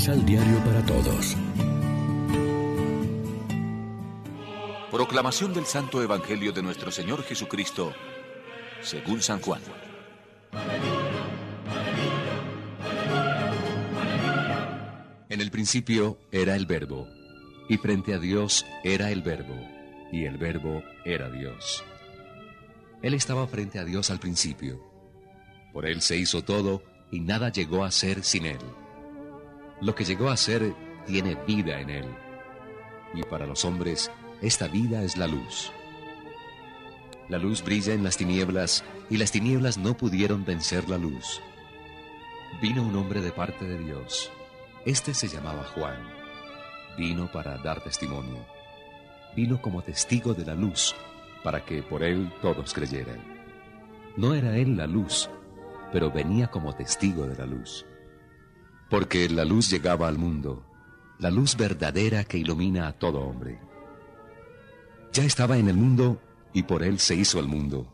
Misal Diario para Todos. Proclamación del Santo Evangelio de nuestro Señor Jesucristo, según San Juan. En el principio era el verbo, y frente a Dios era el verbo, y el verbo era Dios. Él estaba frente a Dios al principio. Por él se hizo todo, y nada llegó a ser sin él. Lo que llegó a ser tiene vida en él. Y para los hombres, esta vida es la luz. La luz brilla en las tinieblas, y las tinieblas no pudieron vencer la luz. Vino un hombre de parte de Dios. Este se llamaba Juan. Vino para dar testimonio. Vino como testigo de la luz, para que por él todos creyeran. No era él la luz, pero venía como testigo de la luz. Porque la luz llegaba al mundo, la luz verdadera que ilumina a todo hombre. Ya estaba en el mundo y por él se hizo el mundo,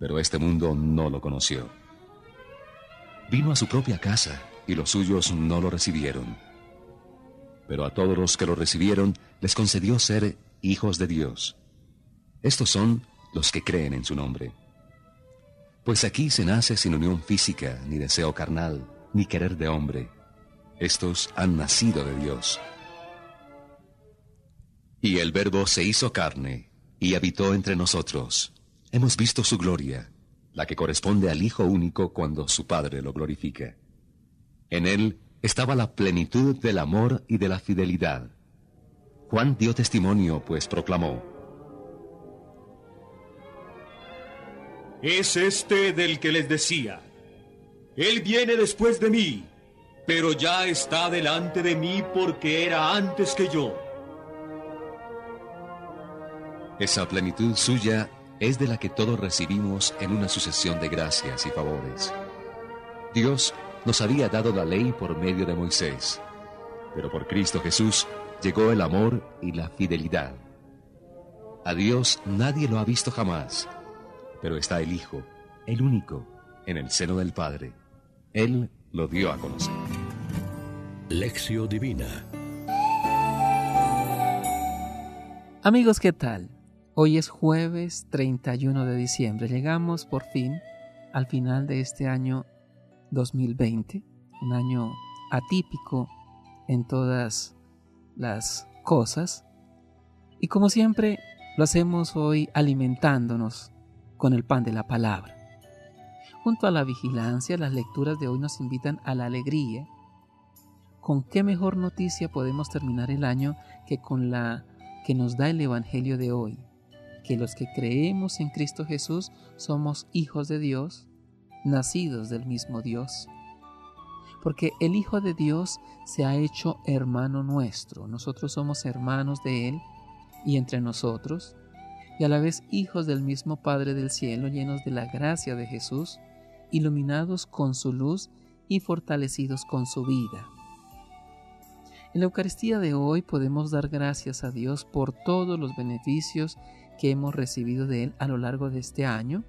pero este mundo no lo conoció. Vino a su propia casa y los suyos no lo recibieron. Pero a todos los que lo recibieron les concedió ser hijos de Dios. Estos son los que creen en su nombre. Pues aquí se nace sin unión física, ni deseo carnal, ni querer de hombre. Estos han nacido de Dios. Y el Verbo se hizo carne y habitó entre nosotros. Hemos visto su gloria, la que corresponde al Hijo único cuando su Padre lo glorifica. En él estaba la plenitud del amor y de la fidelidad. Juan dio testimonio, pues proclamó, es este del que les decía, Él viene después de mí, pero ya está delante de mí porque era antes que yo. Esa plenitud suya es de la que todos recibimos en una sucesión de gracias y favores. Dios nos había dado la ley por medio de Moisés, pero por Cristo Jesús llegó el amor y la fidelidad. A Dios nadie lo ha visto jamás pero está el Hijo, el único, en el seno del Padre. Él lo dio a conocer. Lección Divina Amigos, ¿qué tal? Hoy es jueves 31 de diciembre. Llegamos por fin al final de este año 2020, un año atípico en todas las cosas. Y como siempre, lo hacemos hoy alimentándonos con el pan de la palabra. Junto a la vigilancia, las lecturas de hoy nos invitan a la alegría. ¿Con qué mejor noticia podemos terminar el año que con la que nos da el Evangelio de hoy? Que los que creemos en Cristo Jesús somos hijos de Dios, nacidos del mismo Dios. Porque el Hijo de Dios se ha hecho hermano nuestro. Nosotros somos hermanos de Él y entre nosotros y a la vez hijos del mismo Padre del cielo, llenos de la gracia de Jesús, iluminados con su luz y fortalecidos con su vida. En la Eucaristía de hoy podemos dar gracias a Dios por todos los beneficios que hemos recibido de Él a lo largo de este año,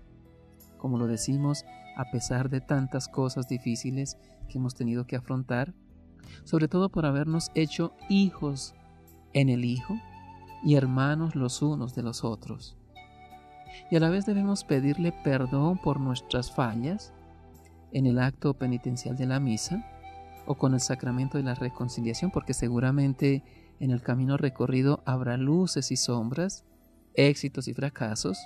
como lo decimos, a pesar de tantas cosas difíciles que hemos tenido que afrontar, sobre todo por habernos hecho hijos en el Hijo, y hermanos los unos de los otros. Y a la vez debemos pedirle perdón por nuestras fallas en el acto penitencial de la misa o con el sacramento de la reconciliación, porque seguramente en el camino recorrido habrá luces y sombras, éxitos y fracasos,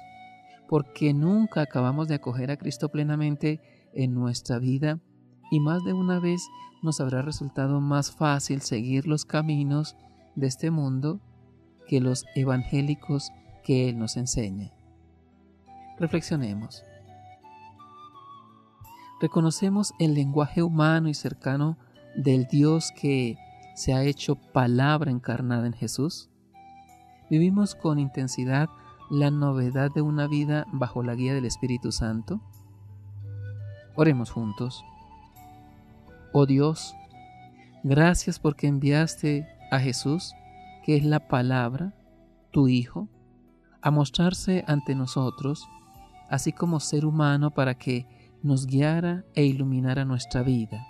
porque nunca acabamos de acoger a Cristo plenamente en nuestra vida y más de una vez nos habrá resultado más fácil seguir los caminos de este mundo que los evangélicos que Él nos enseña. Reflexionemos. Reconocemos el lenguaje humano y cercano del Dios que se ha hecho palabra encarnada en Jesús. Vivimos con intensidad la novedad de una vida bajo la guía del Espíritu Santo. Oremos juntos. Oh Dios, gracias porque enviaste a Jesús que es la palabra, tu Hijo, a mostrarse ante nosotros, así como ser humano para que nos guiara e iluminara nuestra vida.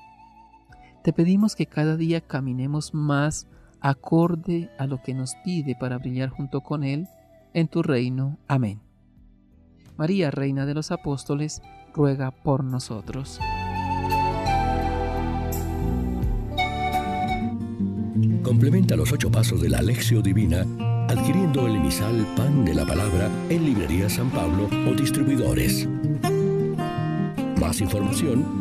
Te pedimos que cada día caminemos más acorde a lo que nos pide para brillar junto con Él en tu reino. Amén. María, Reina de los Apóstoles, ruega por nosotros. Complementa los ocho pasos de la Alexio Divina adquiriendo el emisal Pan de la Palabra en Librería San Pablo o distribuidores. Más información